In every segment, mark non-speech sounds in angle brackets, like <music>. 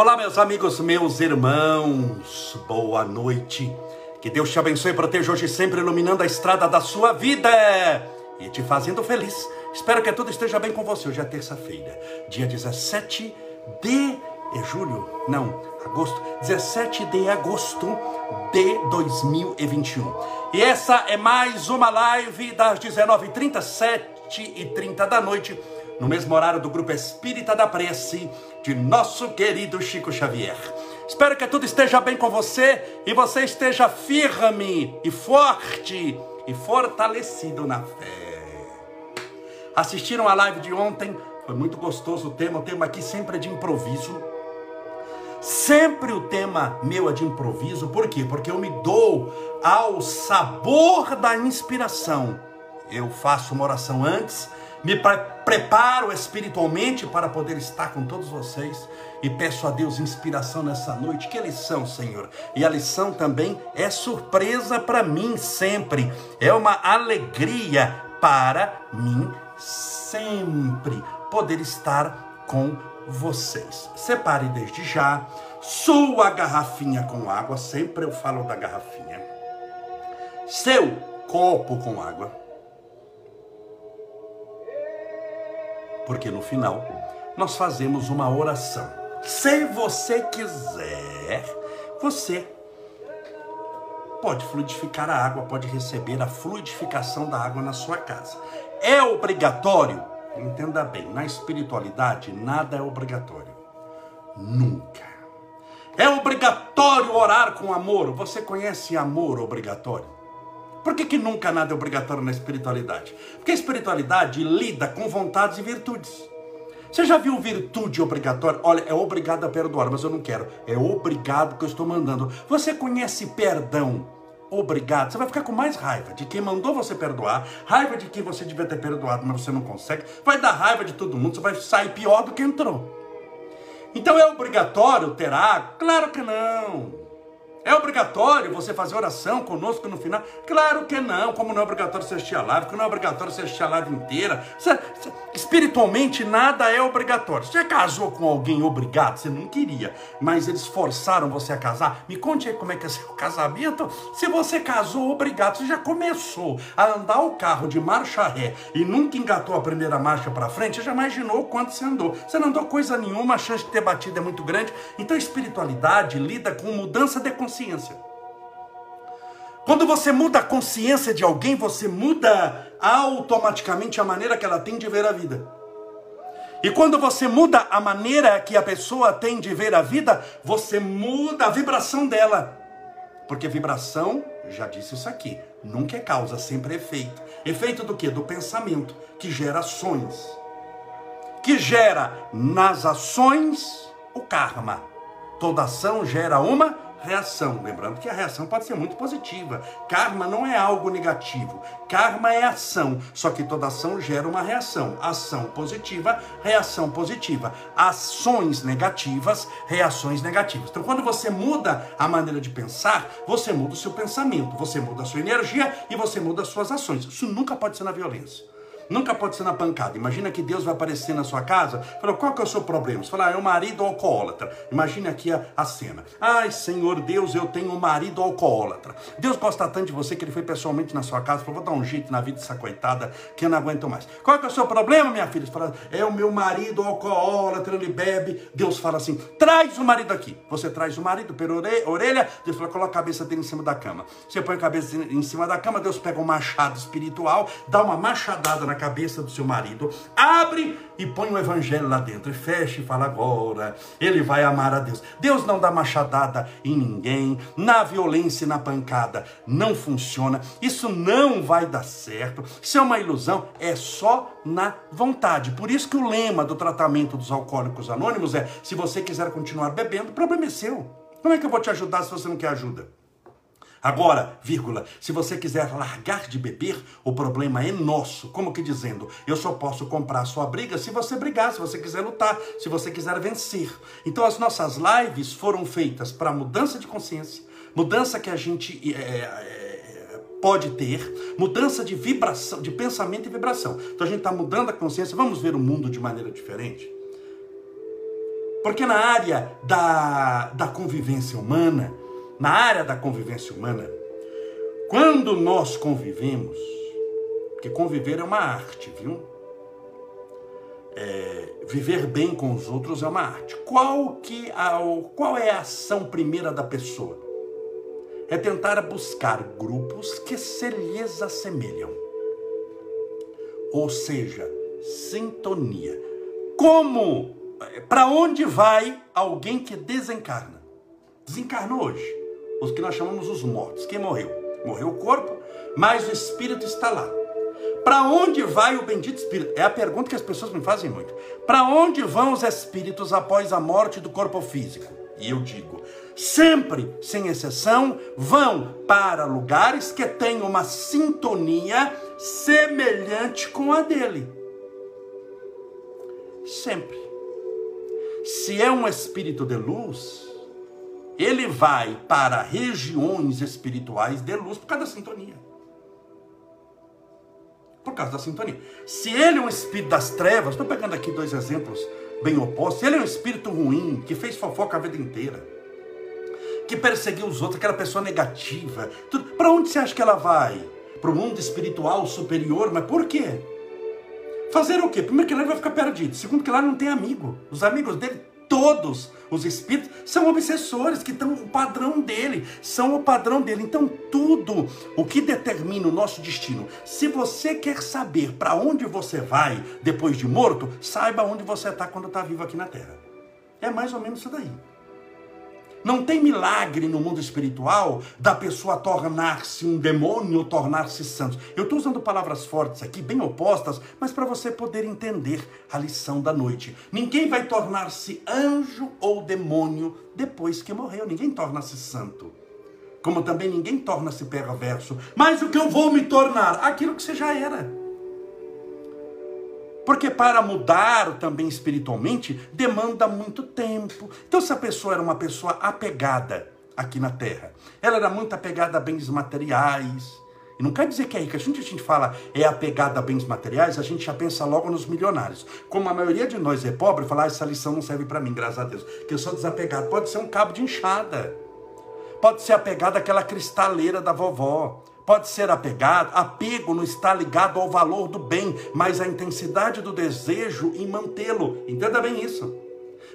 Olá, meus amigos, meus irmãos, boa noite. Que Deus te abençoe e proteja hoje sempre, iluminando a estrada da sua vida e te fazendo feliz. Espero que tudo esteja bem com você. Hoje é terça-feira, dia 17 de julho, não, agosto, 17 de agosto de 2021. E essa é mais uma live das 19h30, 7h30 da noite no mesmo horário do Grupo Espírita da Prece, de nosso querido Chico Xavier. Espero que tudo esteja bem com você e você esteja firme e forte e fortalecido na fé. Assistiram a live de ontem? Foi muito gostoso o tema. O tema aqui sempre é de improviso. Sempre o tema meu é de improviso. Por quê? Porque eu me dou ao sabor da inspiração. Eu faço uma oração antes me preparo espiritualmente para poder estar com todos vocês e peço a Deus inspiração nessa noite. Que lição, Senhor! E a lição também é surpresa para mim sempre, é uma alegria para mim sempre poder estar com vocês. Separe desde já sua garrafinha com água, sempre eu falo da garrafinha, seu copo com água porque no final nós fazemos uma oração. Se você quiser, você pode fluidificar a água, pode receber a fluidificação da água na sua casa. É obrigatório? Entenda bem, na espiritualidade nada é obrigatório. Nunca. É obrigatório orar com amor. Você conhece amor obrigatório? Por que, que nunca nada é obrigatório na espiritualidade? Porque a espiritualidade lida com vontades e virtudes. Você já viu virtude obrigatória? Olha, é obrigado a perdoar, mas eu não quero. É obrigado que eu estou mandando. Você conhece perdão? Obrigado. Você vai ficar com mais raiva de quem mandou você perdoar, raiva de quem você devia ter perdoado, mas você não consegue. Vai dar raiva de todo mundo, você vai sair pior do que entrou. Então é obrigatório ter água? Claro que não. É obrigatório você fazer oração conosco no final? Claro que não. Como não é obrigatório você assistir a live, que não é obrigatório você assistir a live inteira. Você, você, espiritualmente, nada é obrigatório. Você casou com alguém obrigado? Você não queria, mas eles forçaram você a casar? Me conte aí como é que é seu <laughs> casamento. Se você casou obrigado, você já começou a andar o carro de marcha ré e nunca engatou a primeira marcha para frente, você já imaginou quanto você andou. Você não andou coisa nenhuma, a chance de ter batido é muito grande. Então, espiritualidade lida com mudança de consciência consciência. Quando você muda a consciência de alguém, você muda automaticamente a maneira que ela tem de ver a vida. E quando você muda a maneira que a pessoa tem de ver a vida, você muda a vibração dela. Porque vibração, já disse isso aqui, nunca é causa, sempre é efeito. Efeito do que? Do pensamento, que gera ações. Que gera nas ações o karma. Toda ação gera uma reação. Lembrando que a reação pode ser muito positiva. Karma não é algo negativo. Karma é ação. Só que toda ação gera uma reação. Ação positiva, reação positiva. Ações negativas, reações negativas. Então, quando você muda a maneira de pensar, você muda o seu pensamento, você muda a sua energia e você muda as suas ações. Isso nunca pode ser na violência. Nunca pode ser na pancada. Imagina que Deus vai aparecer na sua casa. Fala, qual que é o seu problema? Você fala, ah, é o marido alcoólatra. Imagine aqui a, a cena. Ai, Senhor Deus, eu tenho um marido alcoólatra. Deus gosta tanto de você que ele foi pessoalmente na sua casa. Falou, vou dar um jeito na vida dessa coitada que eu não aguento mais. Qual que é o seu problema, minha filha? Você fala, é o meu marido alcoólatra, ele bebe. Deus fala assim, traz o marido aqui. Você traz o marido pela orelha. Deus fala, coloca a cabeça dele em cima da cama. Você põe a cabeça em cima da cama. Deus pega um machado espiritual, dá uma machadada na cabeça do seu marido, abre e põe o evangelho lá dentro, e fecha e fala agora, ele vai amar a Deus. Deus não dá machadada em ninguém, na violência e na pancada, não funciona, isso não vai dar certo, isso é uma ilusão, é só na vontade. Por isso que o lema do tratamento dos alcoólicos anônimos é, se você quiser continuar bebendo, o problema é seu. Como é que eu vou te ajudar se você não quer ajuda? Agora, vírgula, se você quiser largar de beber, o problema é nosso. Como que dizendo, eu só posso comprar sua briga se você brigar, se você quiser lutar, se você quiser vencer. Então as nossas lives foram feitas para mudança de consciência, mudança que a gente é, é, pode ter, mudança de vibração, de pensamento e vibração. Então a gente está mudando a consciência, vamos ver o mundo de maneira diferente. Porque na área da, da convivência humana, na área da convivência humana, quando nós convivemos, porque conviver é uma arte, viu? É, viver bem com os outros é uma arte. Qual, que a, qual é a ação primeira da pessoa? É tentar buscar grupos que se lhes assemelham. Ou seja, sintonia. Como, para onde vai alguém que desencarna? Desencarnou hoje. Os que nós chamamos os mortos. Quem morreu? Morreu o corpo, mas o espírito está lá. Para onde vai o bendito espírito? É a pergunta que as pessoas me fazem muito. Para onde vão os espíritos após a morte do corpo físico? E eu digo, sempre, sem exceção, vão para lugares que têm uma sintonia semelhante com a dele. Sempre. Se é um espírito de luz, ele vai para regiões espirituais de luz por causa da sintonia. Por causa da sintonia. Se ele é um espírito das trevas, estou pegando aqui dois exemplos bem opostos. Se ele é um espírito ruim, que fez fofoca a vida inteira, que perseguiu os outros, aquela pessoa negativa, para onde você acha que ela vai? Para o mundo espiritual superior, mas por quê? Fazer o quê? Primeiro que lá ele vai ficar perdido. Segundo que lá não tem amigo. Os amigos dele, todos os espíritos, são obsessores, que estão o padrão dele, são o padrão dele. Então, tudo o que determina o nosso destino. Se você quer saber para onde você vai depois de morto, saiba onde você está quando está vivo aqui na Terra. É mais ou menos isso daí. Não tem milagre no mundo espiritual da pessoa tornar-se um demônio ou tornar-se santo. Eu estou usando palavras fortes aqui, bem opostas, mas para você poder entender a lição da noite. Ninguém vai tornar-se anjo ou demônio depois que morreu. Ninguém torna-se santo. Como também ninguém torna-se perverso. Mas o que eu vou me tornar? Aquilo que você já era. Porque para mudar também espiritualmente demanda muito tempo. Então, se a pessoa era uma pessoa apegada aqui na terra, ela era muito apegada a bens materiais. E não quer dizer que é rica. A gente, a gente fala é apegada a bens materiais, a gente já pensa logo nos milionários. Como a maioria de nós é pobre, fala, ah, essa lição não serve para mim, graças a Deus. Que eu sou desapegado. Pode ser um cabo de enxada. Pode ser apegado àquela cristaleira da vovó pode ser apegado, apego não está ligado ao valor do bem, mas à intensidade do desejo em mantê-lo. Entenda bem isso.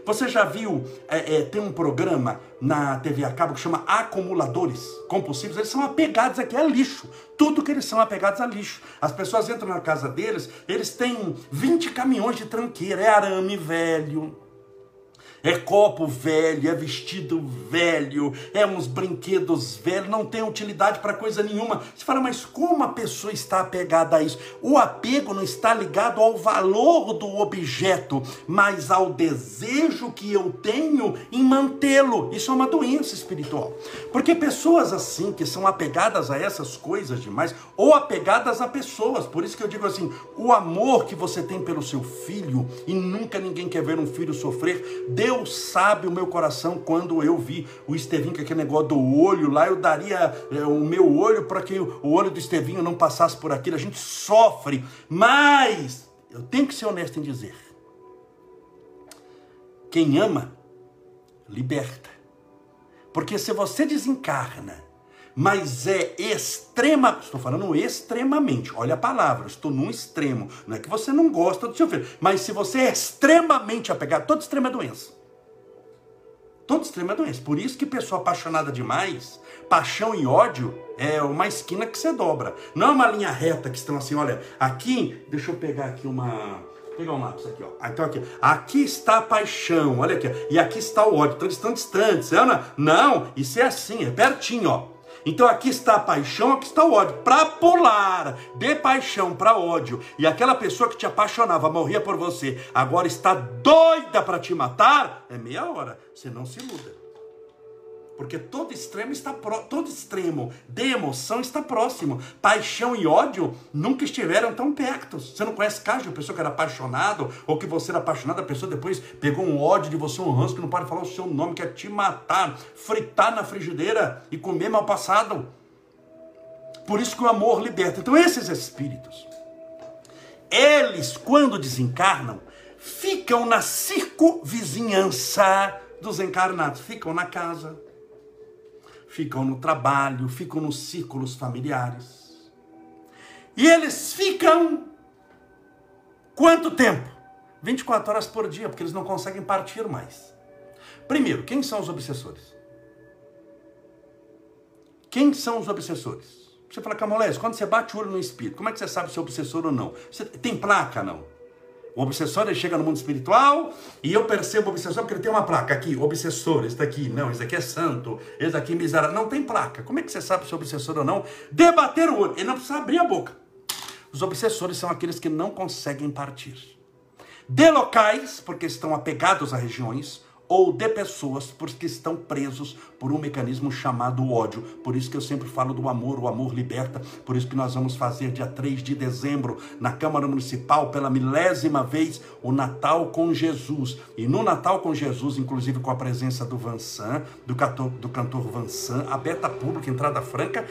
Você já viu, é, é, tem um programa na TV a cabo que chama Acumuladores Compulsivos, eles são apegados aqui a lixo. Tudo que eles são apegados a lixo. As pessoas entram na casa deles, eles têm 20 caminhões de tranqueira, é arame velho, é copo velho, é vestido velho, é uns brinquedos velhos, não tem utilidade para coisa nenhuma. Você fala, mas como a pessoa está apegada a isso? O apego não está ligado ao valor do objeto, mas ao desejo que eu tenho em mantê-lo. Isso é uma doença espiritual. Porque pessoas assim, que são apegadas a essas coisas demais, ou apegadas a pessoas, por isso que eu digo assim: o amor que você tem pelo seu filho, e nunca ninguém quer ver um filho sofrer, Deus Deus sabe o meu coração quando eu vi o Estevinho com aquele negócio do olho lá, eu daria é, o meu olho para que o olho do Estevinho não passasse por aquilo. A gente sofre, mas eu tenho que ser honesto em dizer: quem ama, liberta. Porque se você desencarna mas é extrema, estou falando extremamente, olha a palavra, estou num extremo, não é que você não gosta do seu filho, mas se você é extremamente apegado, toda extrema é doença. Todo extremo é doença. Por isso que pessoa apaixonada demais, paixão e ódio é uma esquina que você dobra. Não é uma linha reta que estão assim, olha, aqui, deixa eu pegar aqui uma. Pegar um lápis aqui, ó. Ah, então aqui. Aqui está a paixão, olha aqui. E aqui está o ódio. Então eles estão distantes. Não, não, isso é assim, é pertinho, ó. Então aqui está a paixão, aqui está o ódio. Para pular de paixão para ódio e aquela pessoa que te apaixonava, morria por você, agora está doida para te matar, é meia hora. Você não se iluda. Porque todo extremo está pro... todo extremo de emoção está próximo. Paixão e ódio nunca estiveram tão perto. Você não conhece caso de pessoa que era apaixonado ou que você era apaixonado, a pessoa depois pegou um ódio de você, um ranço que não pode falar o seu nome, quer te matar, fritar na frigideira e comer mal passado. Por isso que o amor liberta. Então esses espíritos, eles quando desencarnam, ficam na circunvizinhança dos encarnados. Ficam na casa, ficam no trabalho, ficam nos círculos familiares. E eles ficam quanto tempo? 24 horas por dia, porque eles não conseguem partir mais. Primeiro, quem são os obsessores? Quem são os obsessores? Você fala, Camolés, quando você bate o olho no espírito, como é que você sabe se é obsessor ou não? Você tem placa, não? O obsessor ele chega no mundo espiritual e eu percebo o obsessor porque ele tem uma placa aqui, obsessor, esse daqui, não, esse daqui é santo, esse daqui é miserável. Não tem placa. Como é que você sabe se é obsessor ou não? Debater o olho. Ele não precisa abrir a boca. Os obsessores são aqueles que não conseguem partir. De locais, porque estão apegados a regiões, ou de pessoas porque estão presos por um mecanismo chamado ódio. Por isso que eu sempre falo do amor, o amor liberta. Por isso que nós vamos fazer dia 3 de dezembro na Câmara Municipal pela milésima vez o Natal com Jesus. E no Natal com Jesus, inclusive com a presença do Vansan, do cantor, do cantor Vansan, aberta pública, entrada franca,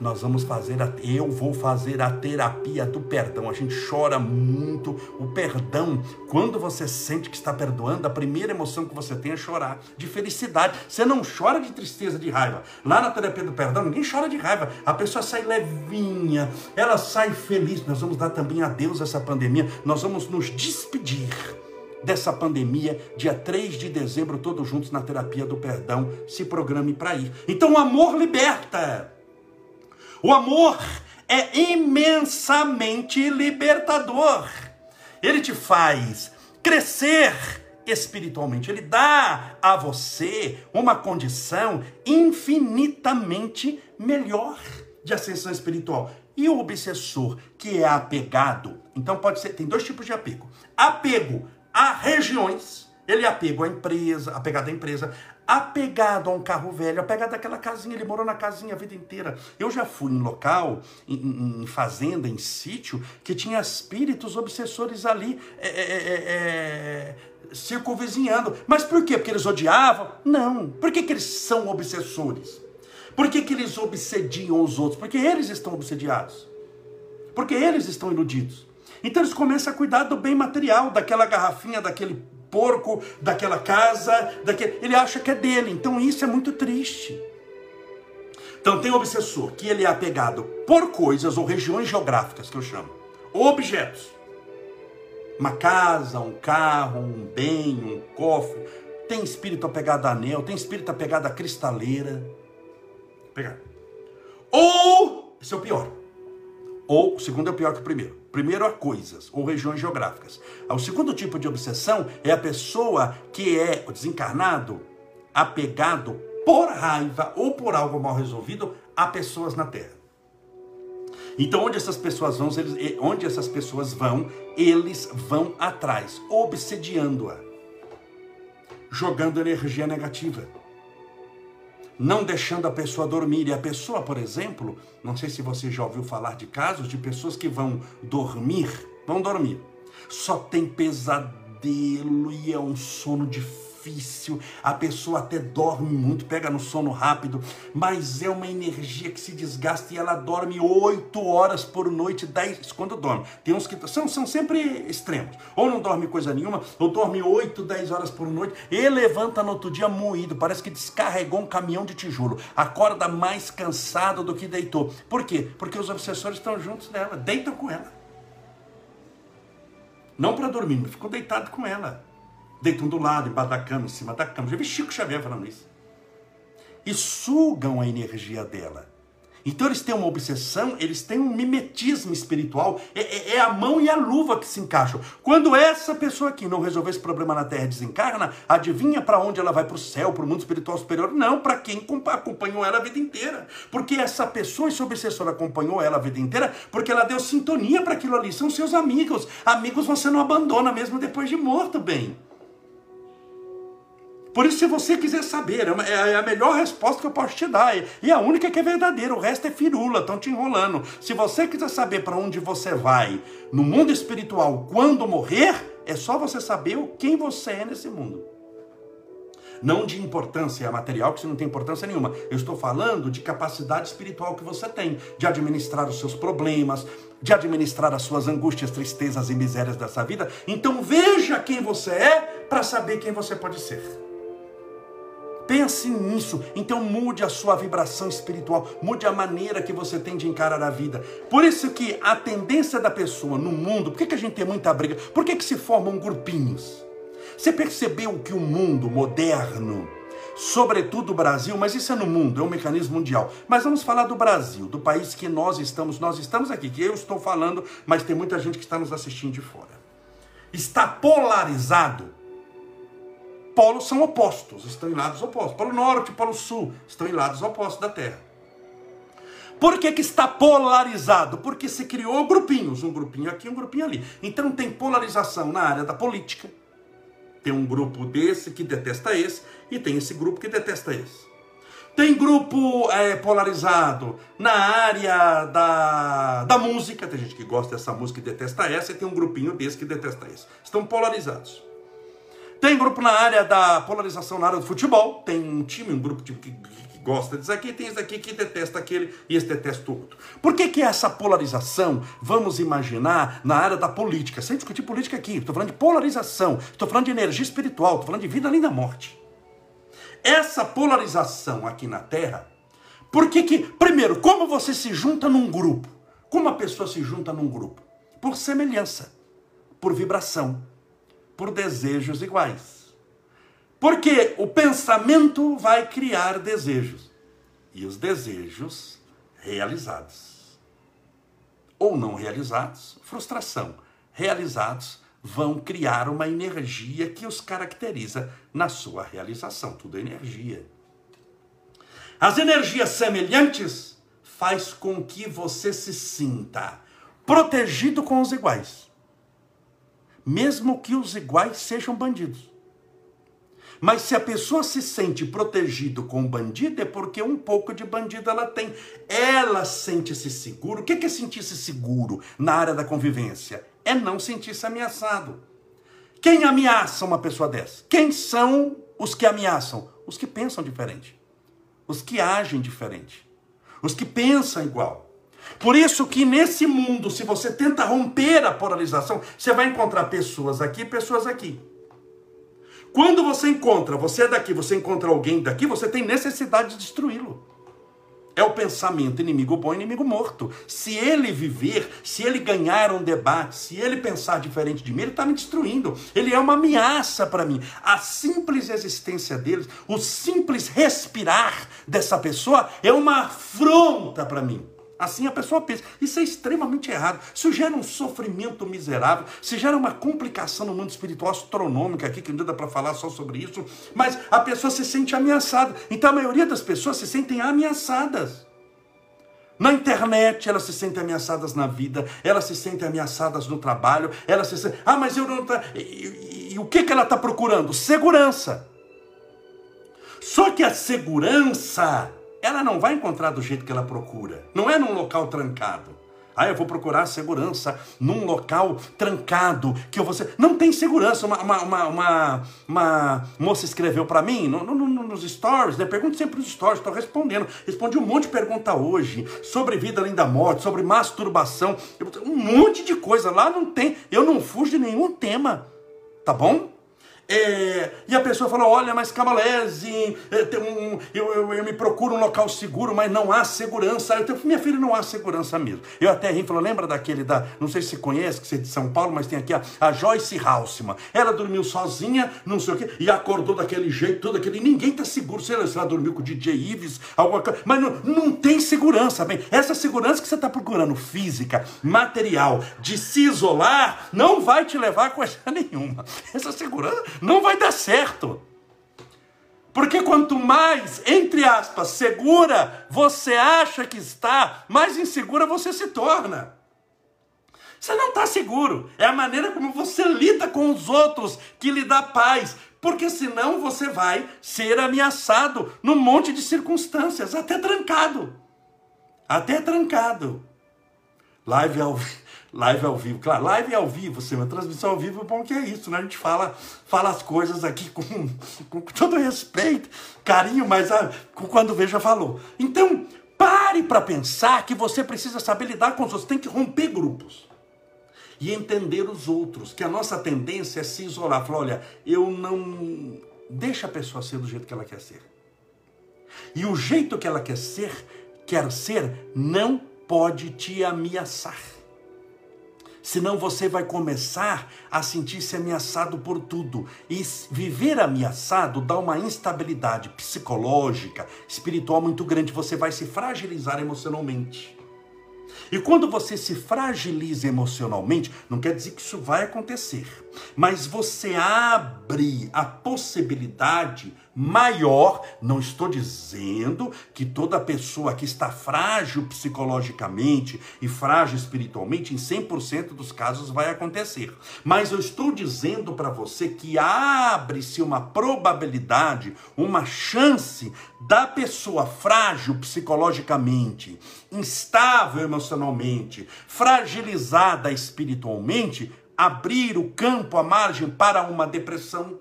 nós vamos fazer, a, eu vou fazer a terapia do perdão. A gente chora muito. O perdão, quando você sente que está perdoando, a primeira emoção que você tem é chorar de felicidade. Você não chora de tristeza, de raiva. Lá na terapia do perdão, ninguém chora de raiva. A pessoa sai levinha, ela sai feliz. Nós vamos dar também a Deus essa pandemia. Nós vamos nos despedir dessa pandemia, dia 3 de dezembro, todos juntos na terapia do perdão. Se programe para ir. Então, o amor liberta. O amor é imensamente libertador. Ele te faz crescer espiritualmente. Ele dá a você uma condição infinitamente melhor de ascensão espiritual. E o obsessor que é apegado, então pode ser, tem dois tipos de apego. Apego a regiões, ele é apego à empresa, apegado à empresa, apegado a um carro velho, apegado àquela casinha, ele morou na casinha a vida inteira. Eu já fui em local, em, em fazenda, em sítio, que tinha espíritos obsessores ali é, é, é, é, circunvizinhando. Mas por quê? Porque eles odiavam? Não. Por que, que eles são obsessores? Por que, que eles obsediam os outros? Porque eles estão obsediados. Porque eles estão iludidos. Então eles começam a cuidar do bem material, daquela garrafinha, daquele porco daquela casa, daquele... ele acha que é dele. Então isso é muito triste. Então tem o obsessor que ele é apegado por coisas ou regiões geográficas que eu chamo, objetos. Uma casa, um carro, um bem, um cofre. Tem espírito apegado a anel, tem espírito apegado a cristaleira. Pegar. Ou, esse é o pior. Ou, o segundo é o pior que o primeiro Primeiro, a coisas ou regiões geográficas. O segundo tipo de obsessão é a pessoa que é desencarnado, apegado por raiva ou por algo mal resolvido a pessoas na Terra. Então, onde essas pessoas vão, eles, onde essas pessoas vão, eles vão atrás, obsediando-a, jogando energia negativa não deixando a pessoa dormir. E a pessoa, por exemplo, não sei se você já ouviu falar de casos de pessoas que vão dormir, vão dormir, só tem pesadelo e é um sono difícil difícil, a pessoa até dorme muito, pega no sono rápido, mas é uma energia que se desgasta e ela dorme 8 horas por noite, 10 quando dorme. Tem uns que são, são sempre extremos, ou não dorme coisa nenhuma, ou dorme 8, 10 horas por noite e levanta no outro dia moído, parece que descarregou um caminhão de tijolo, acorda mais cansado do que deitou. Por quê? Porque os obsessores estão juntos dela, deitam com ela. Não para dormir, mas ficou deitado com ela deitam do lado, embaixo da cama, em cima da cama. Já vi Chico Xavier falando isso. E sugam a energia dela. Então eles têm uma obsessão, eles têm um mimetismo espiritual, é, é, é, a mão e a luva que se encaixam. Quando essa pessoa aqui não resolver esse problema na Terra desencarna, adivinha para onde ela vai? Para o céu, para o mundo espiritual superior? Não, para quem acompanhou ela a vida inteira. Porque essa pessoa, esse obsessor acompanhou ela a vida inteira, porque ela deu sintonia para aquilo ali. São seus amigos. Amigos você não abandona mesmo depois de morto, bem. Por isso, se você quiser saber, é, é a melhor resposta que eu posso te dar. E a única que é verdadeira, o resto é firula, estão te enrolando. Se você quiser saber para onde você vai no mundo espiritual quando morrer, é só você saber quem você é nesse mundo. Não de importância material, que você não tem importância nenhuma. Eu estou falando de capacidade espiritual que você tem, de administrar os seus problemas, de administrar as suas angústias, tristezas e misérias dessa vida. Então veja quem você é para saber quem você pode ser. Pense nisso, então mude a sua vibração espiritual, mude a maneira que você tem de encarar a vida. Por isso que a tendência da pessoa no mundo, por que, que a gente tem muita briga? Por que, que se formam grupinhos? Você percebeu que o mundo moderno, sobretudo o Brasil, mas isso é no mundo, é um mecanismo mundial. Mas vamos falar do Brasil, do país que nós estamos, nós estamos aqui, que eu estou falando, mas tem muita gente que está nos assistindo de fora. Está polarizado. Polos são opostos, estão em lados opostos. Polo norte, polo sul, estão em lados opostos da Terra. Por que, que está polarizado? Porque se criou grupinhos, um grupinho aqui, um grupinho ali. Então tem polarização na área da política, tem um grupo desse que detesta esse, e tem esse grupo que detesta esse. Tem grupo é, polarizado na área da, da música, tem gente que gosta dessa música e detesta essa, e tem um grupinho desse que detesta esse. Estão polarizados. Tem grupo na área da polarização na área do futebol, tem um time, um grupo tipo, que, gosta disso aqui, tem esse aqui que detesta aquele e esse detesta o outro. Por que, que essa polarização, vamos imaginar, na área da política? Sem discutir política aqui, estou falando de polarização, estou falando de energia espiritual, estou falando de vida além da morte. Essa polarização aqui na Terra, por que que, primeiro, como você se junta num grupo? Como a pessoa se junta num grupo? Por semelhança, por vibração, por desejos iguais. Porque o pensamento vai criar desejos. E os desejos realizados. Ou não realizados, frustração. Realizados vão criar uma energia que os caracteriza na sua realização. Tudo é energia. As energias semelhantes faz com que você se sinta protegido com os iguais. Mesmo que os iguais sejam bandidos. Mas se a pessoa se sente protegido com bandido, é porque um pouco de bandido ela tem. Ela sente-se seguro. O que é sentir-se seguro na área da convivência? É não sentir-se ameaçado. Quem ameaça uma pessoa dessa? Quem são os que ameaçam? Os que pensam diferente. Os que agem diferente. Os que pensam igual. Por isso que nesse mundo, se você tenta romper a polarização, você vai encontrar pessoas aqui e pessoas aqui. Quando você encontra, você é daqui, você encontra alguém daqui, você tem necessidade de destruí-lo. É o pensamento inimigo bom, inimigo morto. Se ele viver, se ele ganhar um debate, se ele pensar diferente de mim, ele está me destruindo. Ele é uma ameaça para mim. A simples existência dele, o simples respirar dessa pessoa é uma afronta para mim. Assim a pessoa pensa. Isso é extremamente errado. Isso gera um sofrimento miserável, se gera uma complicação no mundo espiritual astronômica aqui, que não dá para falar só sobre isso, mas a pessoa se sente ameaçada. Então a maioria das pessoas se sentem ameaçadas. Na internet, elas se sentem ameaçadas na vida, elas se sentem ameaçadas no trabalho, elas se sentem. Ah, mas eu não. Tá... E, e, e o que, que ela está procurando? Segurança. Só que a segurança ela não vai encontrar do jeito que ela procura. Não é num local trancado. Ah, eu vou procurar segurança num local trancado, que eu vou ser... Não tem segurança. Uma, uma, uma, uma, moça escreveu para mim no, no, no, nos stories, né? Pergunte sempre nos stories, estou respondendo. Respondi um monte de pergunta hoje sobre vida além da morte, sobre masturbação, um monte de coisa. Lá não tem, eu não fujo de nenhum tema, tá bom? É, e a pessoa falou: Olha, mas Cabalese, é, eu, eu, eu, me procuro um local seguro, mas não há segurança. Eu, minha filha, não há segurança mesmo. Eu até ri falou: Lembra daquele da, não sei se você conhece, que você é de São Paulo, mas tem aqui a, a Joyce Halsman. Ela dormiu sozinha, não sei o quê, e acordou daquele jeito, todo aquele. Ninguém tá seguro. Se ela, se ela dormiu com o DJ Ives, alguma coisa, mas não, não tem segurança. Bem, essa segurança que você está procurando, física, material, de se isolar, não vai te levar a coisa <laughs> nenhuma. Essa segurança não vai dar certo. Porque quanto mais, entre aspas, segura você acha que está, mais insegura você se torna. Você não está seguro. É a maneira como você lida com os outros que lhe dá paz. Porque senão você vai ser ameaçado num monte de circunstâncias, até trancado. Até trancado. Live ao, Live ao vivo, claro, live ao vivo, sim, uma transmissão ao vivo, bom que é isso, né? A gente fala, fala as coisas aqui com, <laughs> com todo respeito, carinho, mas ah, quando veja falou. Então, pare para pensar que você precisa saber lidar com os outros, tem que romper grupos e entender os outros, que a nossa tendência é se isolar, falar, olha, eu não deixa a pessoa ser do jeito que ela quer ser. E o jeito que ela quer ser, quer ser, não pode te ameaçar. Senão você vai começar a sentir-se ameaçado por tudo. E viver ameaçado dá uma instabilidade psicológica, espiritual muito grande. Você vai se fragilizar emocionalmente. E quando você se fragiliza emocionalmente, não quer dizer que isso vai acontecer, mas você abre a possibilidade maior. Não estou dizendo que toda pessoa que está frágil psicologicamente e frágil espiritualmente, em 100% dos casos vai acontecer. Mas eu estou dizendo para você que abre-se uma probabilidade, uma chance da pessoa frágil psicologicamente, instável emocionalmente, fragilizada espiritualmente, abrir o campo, a margem para uma depressão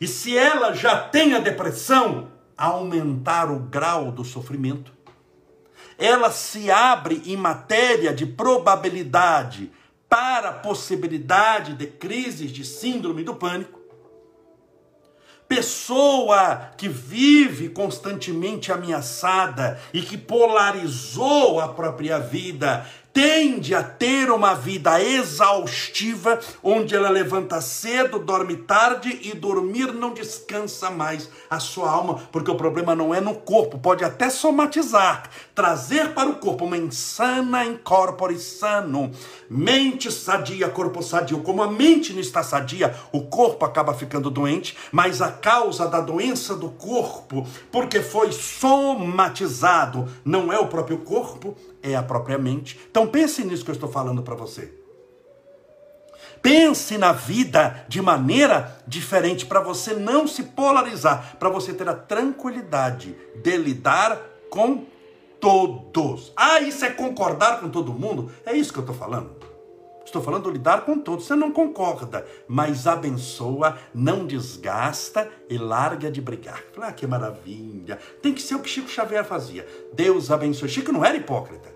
e se ela já tem a depressão, aumentar o grau do sofrimento. Ela se abre em matéria de probabilidade para a possibilidade de crises de síndrome do pânico. Pessoa que vive constantemente ameaçada e que polarizou a própria vida tende a ter uma vida exaustiva, onde ela levanta cedo, dorme tarde e dormir não descansa mais a sua alma, porque o problema não é no corpo, pode até somatizar, trazer para o corpo uma insana incorpore sano, mente sadia, corpo sadio. Como a mente não está sadia, o corpo acaba ficando doente, mas a causa da doença do corpo, porque foi somatizado, não é o próprio corpo, é a própria mente. Então pense nisso que eu estou falando para você. Pense na vida de maneira diferente para você não se polarizar, para você ter a tranquilidade de lidar com todos. Ah, isso é concordar com todo mundo? É isso que eu estou falando. Estou falando lidar com todos. Você não concorda, mas abençoa, não desgasta e larga de brigar. Ah, que maravilha. Tem que ser o que Chico Xavier fazia. Deus abençoe. Chico não era hipócrita.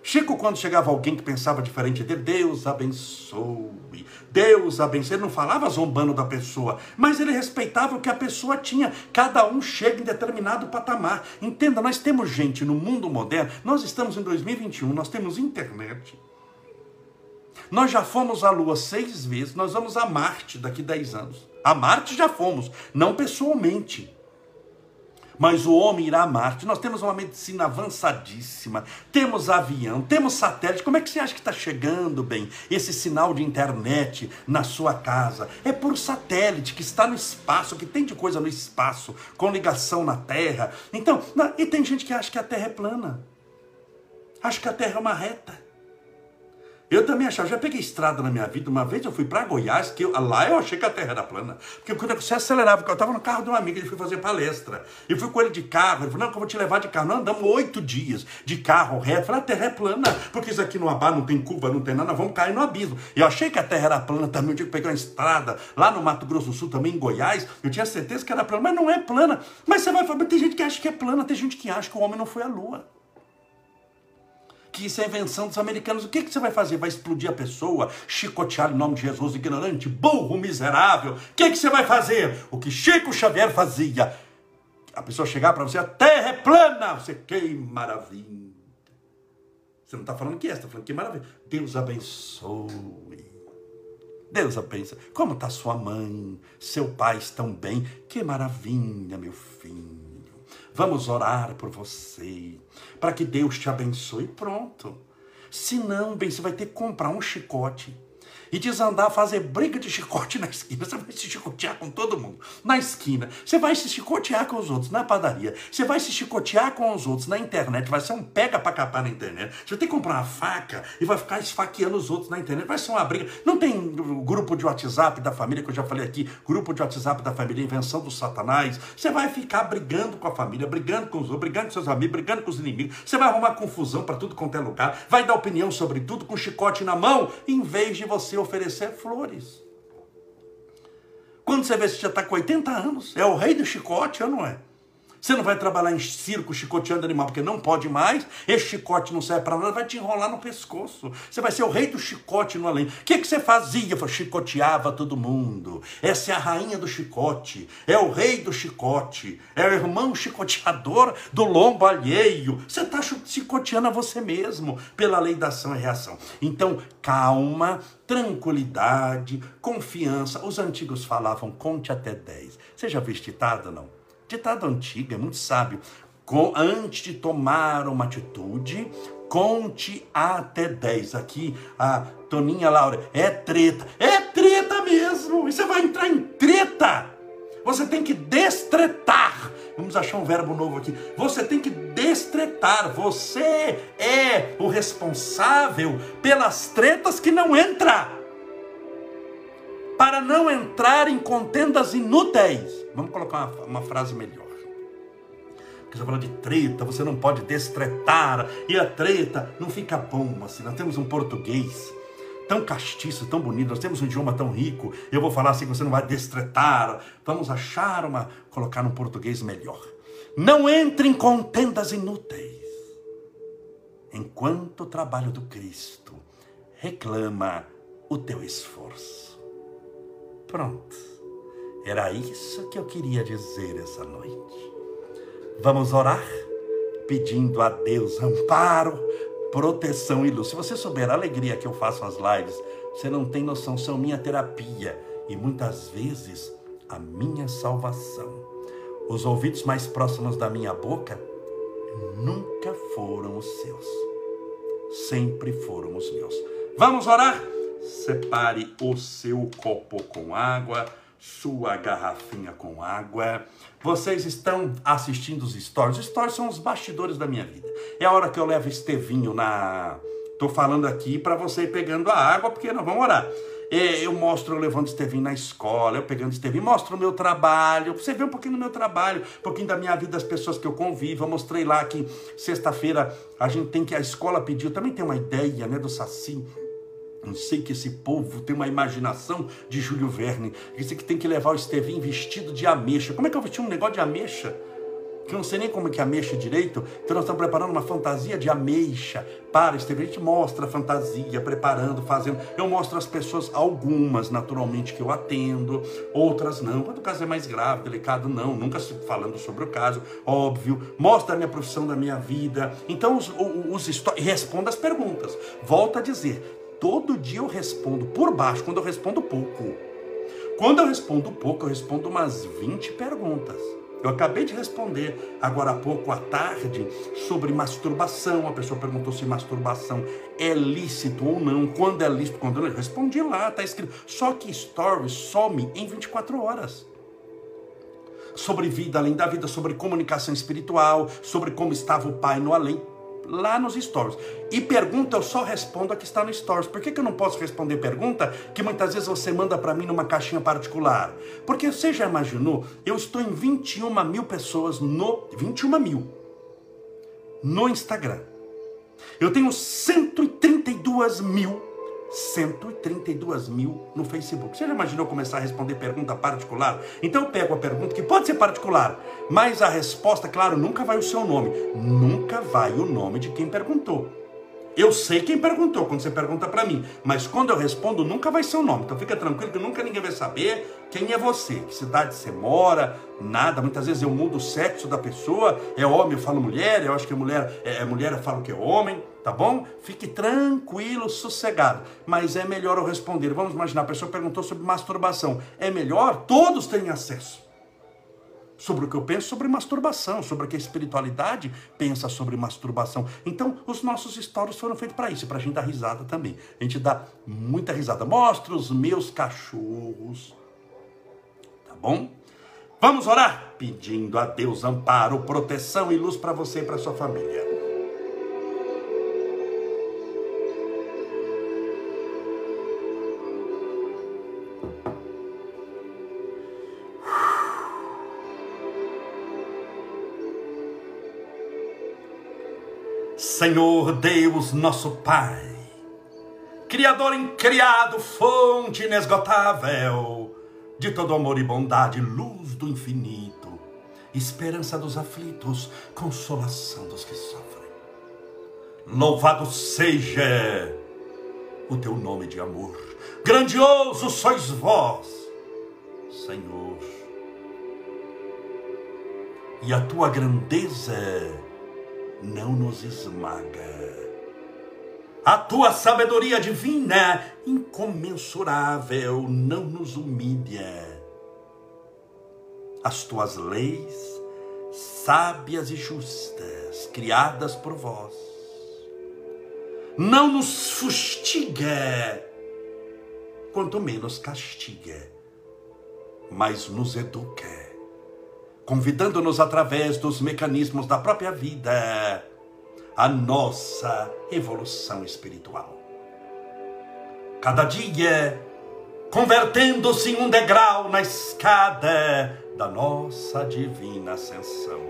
Chico, quando chegava alguém que pensava diferente dele, Deus abençoe, Deus abençoe. Ele não falava zombando da pessoa, mas ele respeitava o que a pessoa tinha. Cada um chega em determinado patamar. Entenda, nós temos gente no mundo moderno, nós estamos em 2021, nós temos internet. Nós já fomos à Lua seis vezes, nós vamos a Marte daqui a dez anos. A Marte já fomos, não pessoalmente mas o homem irá a Marte. Nós temos uma medicina avançadíssima, temos avião, temos satélite. Como é que você acha que está chegando, bem, esse sinal de internet na sua casa? É por satélite que está no espaço, que tem de coisa no espaço, com ligação na Terra. Então, e tem gente que acha que a Terra é plana, acha que a Terra é uma reta. Eu também achava, já peguei estrada na minha vida. Uma vez eu fui para Goiás, que eu, lá eu achei que a terra era plana. Porque quando você acelerava, eu estava no carro de um amigo, ele foi fazer palestra. E fui com ele de carro. Ele falou: Não, que eu vou te levar de carro. Nós andamos oito dias de carro reto. Eu falei: A terra é plana, porque isso aqui no Abá não tem curva, não tem nada, nós vamos cair no abismo. E eu achei que a terra era plana também. Eu tinha que pegar uma estrada lá no Mato Grosso do Sul, também em Goiás. Eu tinha certeza que era plana, mas não é plana. Mas você vai falar: tem gente que acha que é plana, tem gente que acha que o homem não foi à lua que isso é invenção dos americanos. O que, que você vai fazer? Vai explodir a pessoa, chicotear em nome de Jesus, ignorante, burro, miserável. O que, que você vai fazer? O que Chico Xavier fazia. A pessoa chegar para você, a terra é plana. Você, que maravilha. Você não está falando que é, está falando que maravilha. Deus abençoe. Deus abençoe. Como está sua mãe? Seu pai estão bem? Que maravilha, meu filho. Vamos orar por você, para que Deus te abençoe. Pronto. Se não, bem, você vai ter que comprar um chicote e desandar, fazer briga de chicote na esquina. Você vai se chicotear com todo mundo na esquina. Você vai se chicotear com os outros na padaria. Você vai se chicotear com os outros na internet. Vai ser um pega pra capar na internet. Você tem que comprar uma faca e vai ficar esfaqueando os outros na internet. Vai ser uma briga. Não tem grupo de WhatsApp da família, que eu já falei aqui, grupo de WhatsApp da família, invenção do satanás. Você vai ficar brigando com a família, brigando com os outros, brigando com seus amigos, brigando com os inimigos. Você vai arrumar confusão para tudo quanto é lugar. Vai dar opinião sobre tudo com chicote na mão, em vez de você oferecer flores. Quando você vê se já está com 80 anos, é o rei do chicote ou não é? Você não vai trabalhar em circo chicoteando animal, porque não pode mais. Esse chicote não serve para nada, vai te enrolar no pescoço. Você vai ser o rei do chicote no além. O que, que você fazia? Chicoteava todo mundo. Essa é a rainha do chicote. É o rei do chicote. É o irmão chicoteador do lombo alheio. Você está chicoteando a você mesmo pela lei da ação e reação. Então, calma, tranquilidade, confiança. Os antigos falavam, conte até 10. Você já viu ditado, não? Ditado antigo, é muito sábio. Com, antes de tomar uma atitude, conte até 10. Aqui, a Toninha Laura, é treta. É treta mesmo! E você vai entrar em treta! Você tem que destretar. Vamos achar um verbo novo aqui. Você tem que destretar. Você é o responsável pelas tretas que não entra. Para não entrar em contendas inúteis. Vamos colocar uma, uma frase melhor. Porque você fala de treta, você não pode destretar, e a treta não fica bom assim. Nós temos um português tão castiço, tão bonito, nós temos um idioma tão rico, eu vou falar assim você não vai destretar. Vamos achar uma, colocar um português melhor. Não entre em contendas inúteis. Enquanto o trabalho do Cristo reclama o teu esforço. Pronto. Era isso que eu queria dizer essa noite. Vamos orar pedindo a Deus amparo, proteção e luz. Se você souber a alegria que eu faço as lives, você não tem noção, são minha terapia e muitas vezes a minha salvação. Os ouvidos mais próximos da minha boca nunca foram os seus, sempre foram os meus. Vamos orar? Separe o seu copo com água sua garrafinha com água. Vocês estão assistindo os stories. Os stories são os bastidores da minha vida. É a hora que eu levo Estevinho na. Tô falando aqui para você ir pegando a água, porque nós vamos orar. É, eu mostro eu levando Estevinho na escola, eu pegando Estevinho, mostro o meu trabalho, você vê um pouquinho do meu trabalho, um pouquinho da minha vida, das pessoas que eu convivo. Eu mostrei lá que sexta-feira a gente tem que, a escola pediu, também tem uma ideia, né, do Saci, não sei que esse povo tem uma imaginação de Júlio Verne. Disse que tem que levar o Estevinho vestido de ameixa. Como é que eu vesti um negócio de ameixa? Que eu não sei nem como é que ameixa direito. Então nós estamos preparando uma fantasia de ameixa para Estevinho. A gente mostra a fantasia, preparando, fazendo. Eu mostro as pessoas, algumas naturalmente que eu atendo, outras não. Quando o caso é mais grave, delicado, não. Nunca falando sobre o caso, óbvio. Mostra a minha profissão da minha vida. Então os, os, os responda as perguntas. Volto a dizer, todo dia eu respondo por baixo, quando eu respondo pouco. Quando eu respondo pouco, eu respondo umas 20 perguntas. Eu acabei de responder agora há pouco à tarde sobre masturbação. A pessoa perguntou se masturbação é lícito ou não, quando é lícito, quando não. Eu respondi lá, está escrito. Só que stories some em 24 horas. Sobre vida além da vida, sobre comunicação espiritual, sobre como estava o pai no além lá nos stories. E pergunta eu só respondo a que está no stories. Por que, que eu não posso responder pergunta que muitas vezes você manda para mim numa caixinha particular? Porque você já imaginou, eu estou em 21 mil pessoas no. 21 mil no Instagram. Eu tenho 132 mil 132 mil no Facebook. Você já imaginou começar a responder pergunta particular? Então eu pego a pergunta que pode ser particular, mas a resposta, claro, nunca vai o seu nome, nunca vai o nome de quem perguntou. Eu sei quem perguntou quando você pergunta para mim, mas quando eu respondo nunca vai ser o nome. Então fica tranquilo que nunca ninguém vai saber quem é você, que cidade você mora, nada. Muitas vezes eu mudo o sexo da pessoa, é homem, eu falo mulher, eu acho que é mulher, é, mulher, eu falo que é homem, tá bom? Fique tranquilo, sossegado. Mas é melhor eu responder. Vamos imaginar, a pessoa perguntou sobre masturbação. É melhor? Todos têm acesso. sobre o que eu penso sobre masturbação, sobre o que a espiritualidade pensa sobre masturbação. Então, os nossos stories foram feitos para isso, para a gente dar risada também. A gente dá muita risada. Mostra os meus cachorros. Tá bom? Vamos orar pedindo a Deus amparo, proteção e luz para você e para sua família. Senhor Deus, nosso Pai, Criador incriado, fonte inesgotável de todo amor e bondade, luz do infinito, esperança dos aflitos, consolação dos que sofrem. Louvado seja o teu nome de amor, grandioso sois vós, Senhor, e a tua grandeza não nos esmaga. A tua sabedoria divina, incomensurável, não nos humilha. As tuas leis, sábias e justas, criadas por vós, não nos fustiga, quanto menos castiga, mas nos educa convidando-nos através dos mecanismos da própria vida a nossa evolução espiritual. Cada dia convertendo-se em um degrau na escada da nossa divina ascensão.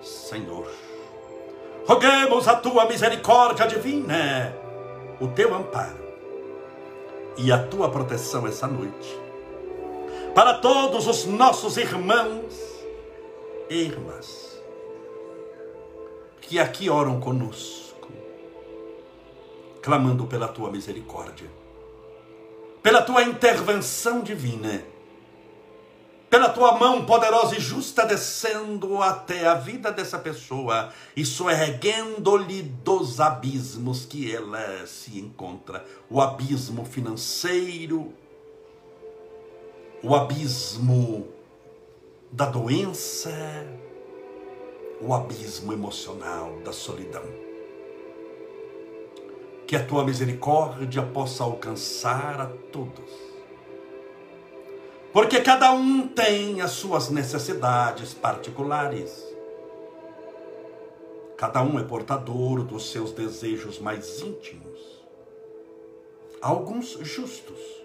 Senhor, roguemos a tua misericórdia divina, o teu amparo e a tua proteção essa noite para todos os nossos irmãos e irmãs que aqui oram conosco, clamando pela tua misericórdia, pela tua intervenção divina, pela tua mão poderosa e justa descendo até a vida dessa pessoa e soerguendo-lhe dos abismos que ela se encontra o abismo financeiro, o abismo da doença, o abismo emocional da solidão. Que a tua misericórdia possa alcançar a todos. Porque cada um tem as suas necessidades particulares. Cada um é portador dos seus desejos mais íntimos. Alguns justos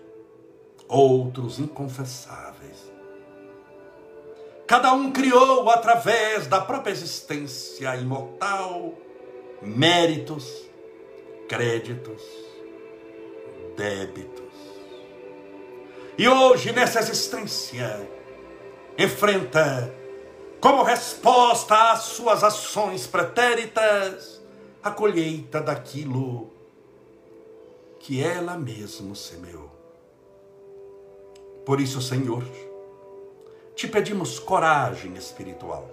outros inconfessáveis. Cada um criou através da própria existência imortal méritos, créditos, débitos. E hoje, nessa existência, enfrenta, como resposta às suas ações pretéritas, a colheita daquilo que ela mesma semeou. Por isso, Senhor, te pedimos coragem espiritual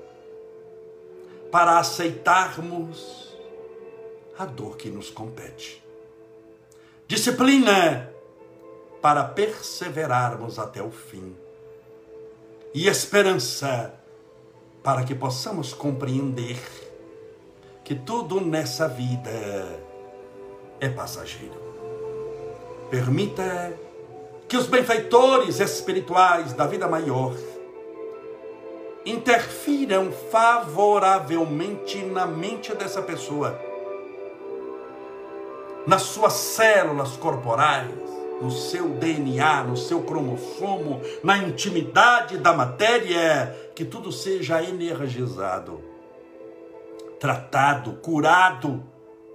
para aceitarmos a dor que nos compete. Disciplina para perseverarmos até o fim. E esperança para que possamos compreender que tudo nessa vida é passageiro. Permita que os benfeitores espirituais da vida maior interfiram favoravelmente na mente dessa pessoa, nas suas células corporais, no seu DNA, no seu cromossomo, na intimidade da matéria, que tudo seja energizado, tratado, curado,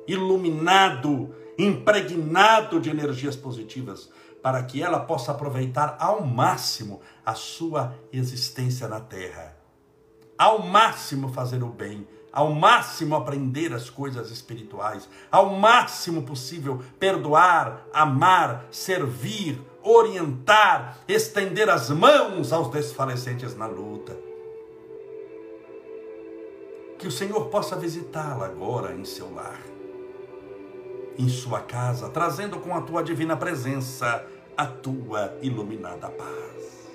iluminado, impregnado de energias positivas para que ela possa aproveitar ao máximo a sua existência na terra. Ao máximo fazer o bem, ao máximo aprender as coisas espirituais, ao máximo possível perdoar, amar, servir, orientar, estender as mãos aos desfalecentes na luta. Que o Senhor possa visitá-la agora em seu lar em sua casa, trazendo com a tua divina presença a tua iluminada paz.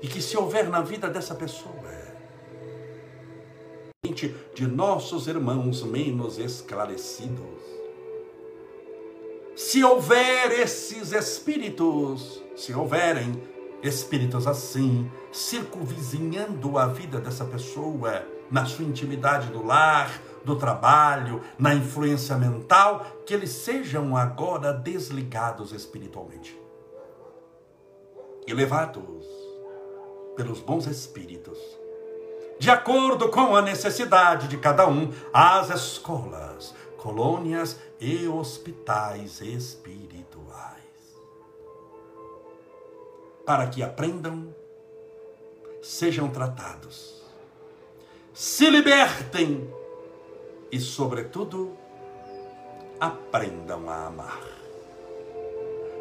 E que se houver na vida dessa pessoa de nossos irmãos menos esclarecidos, se houver esses espíritos, se houverem espíritos assim, circunvizinhando a vida dessa pessoa, na sua intimidade do lar, do trabalho, na influência mental, que eles sejam agora desligados espiritualmente. E levados pelos bons espíritos, de acordo com a necessidade de cada um, às escolas, colônias e hospitais espirituais, para que aprendam, sejam tratados, se libertem e, sobretudo, aprendam a amar.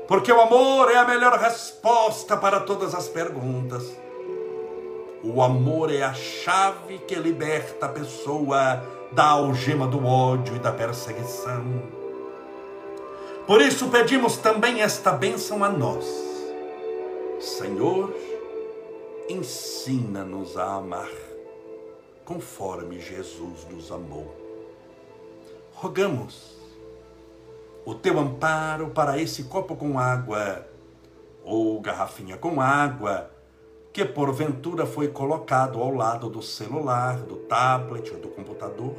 Porque o amor é a melhor resposta para todas as perguntas. O amor é a chave que liberta a pessoa da algema do ódio e da perseguição. Por isso pedimos também esta bênção a nós. Senhor, ensina-nos a amar, conforme Jesus nos amou. Rogamos o teu amparo para esse copo com água, ou garrafinha com água, que porventura foi colocado ao lado do celular, do tablet ou do computador,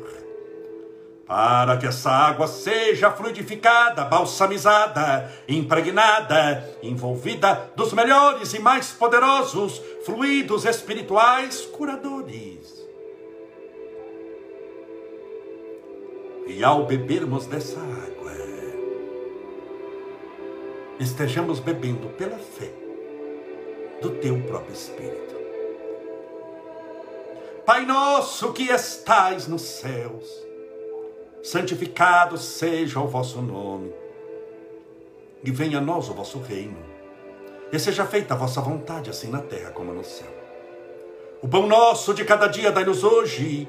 para que essa água seja fluidificada, balsamizada, impregnada, envolvida dos melhores e mais poderosos fluidos espirituais curadores. E ao bebermos dessa água, estejamos bebendo pela fé do teu próprio Espírito. Pai nosso que estais nos céus, santificado seja o vosso nome, e venha a nós o vosso reino, e seja feita a vossa vontade, assim na terra como no céu. O pão nosso de cada dia dai-nos hoje,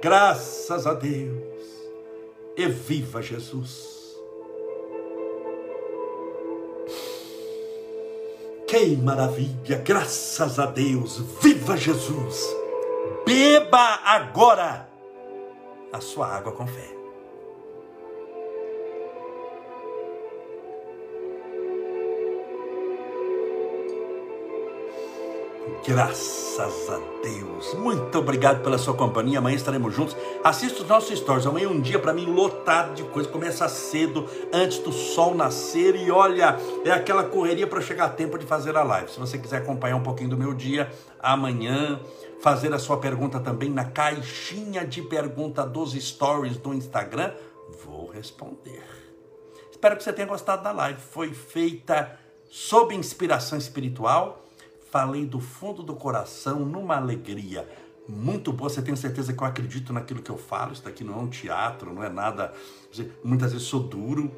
Graças a Deus. E viva Jesus. Que maravilha, graças a Deus. Viva Jesus. Beba agora a sua água com fé. Graças a Deus. Muito obrigado pela sua companhia. Amanhã estaremos juntos. Assista os nossos stories. Amanhã é um dia para mim lotado de coisa. Começa cedo, antes do sol nascer. E olha, é aquela correria para chegar a tempo de fazer a live. Se você quiser acompanhar um pouquinho do meu dia, amanhã, fazer a sua pergunta também na caixinha de pergunta dos stories do Instagram, vou responder. Espero que você tenha gostado da live. Foi feita sob inspiração espiritual falei do fundo do coração, numa alegria muito boa. Você tem certeza que eu acredito naquilo que eu falo? Isso daqui não é um teatro, não é nada. Muitas vezes sou duro,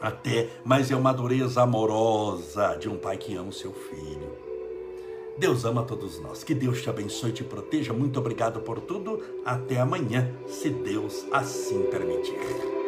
até, mas é uma dureza amorosa de um pai que ama o seu filho. Deus ama todos nós. Que Deus te abençoe e te proteja. Muito obrigado por tudo. Até amanhã, se Deus assim permitir.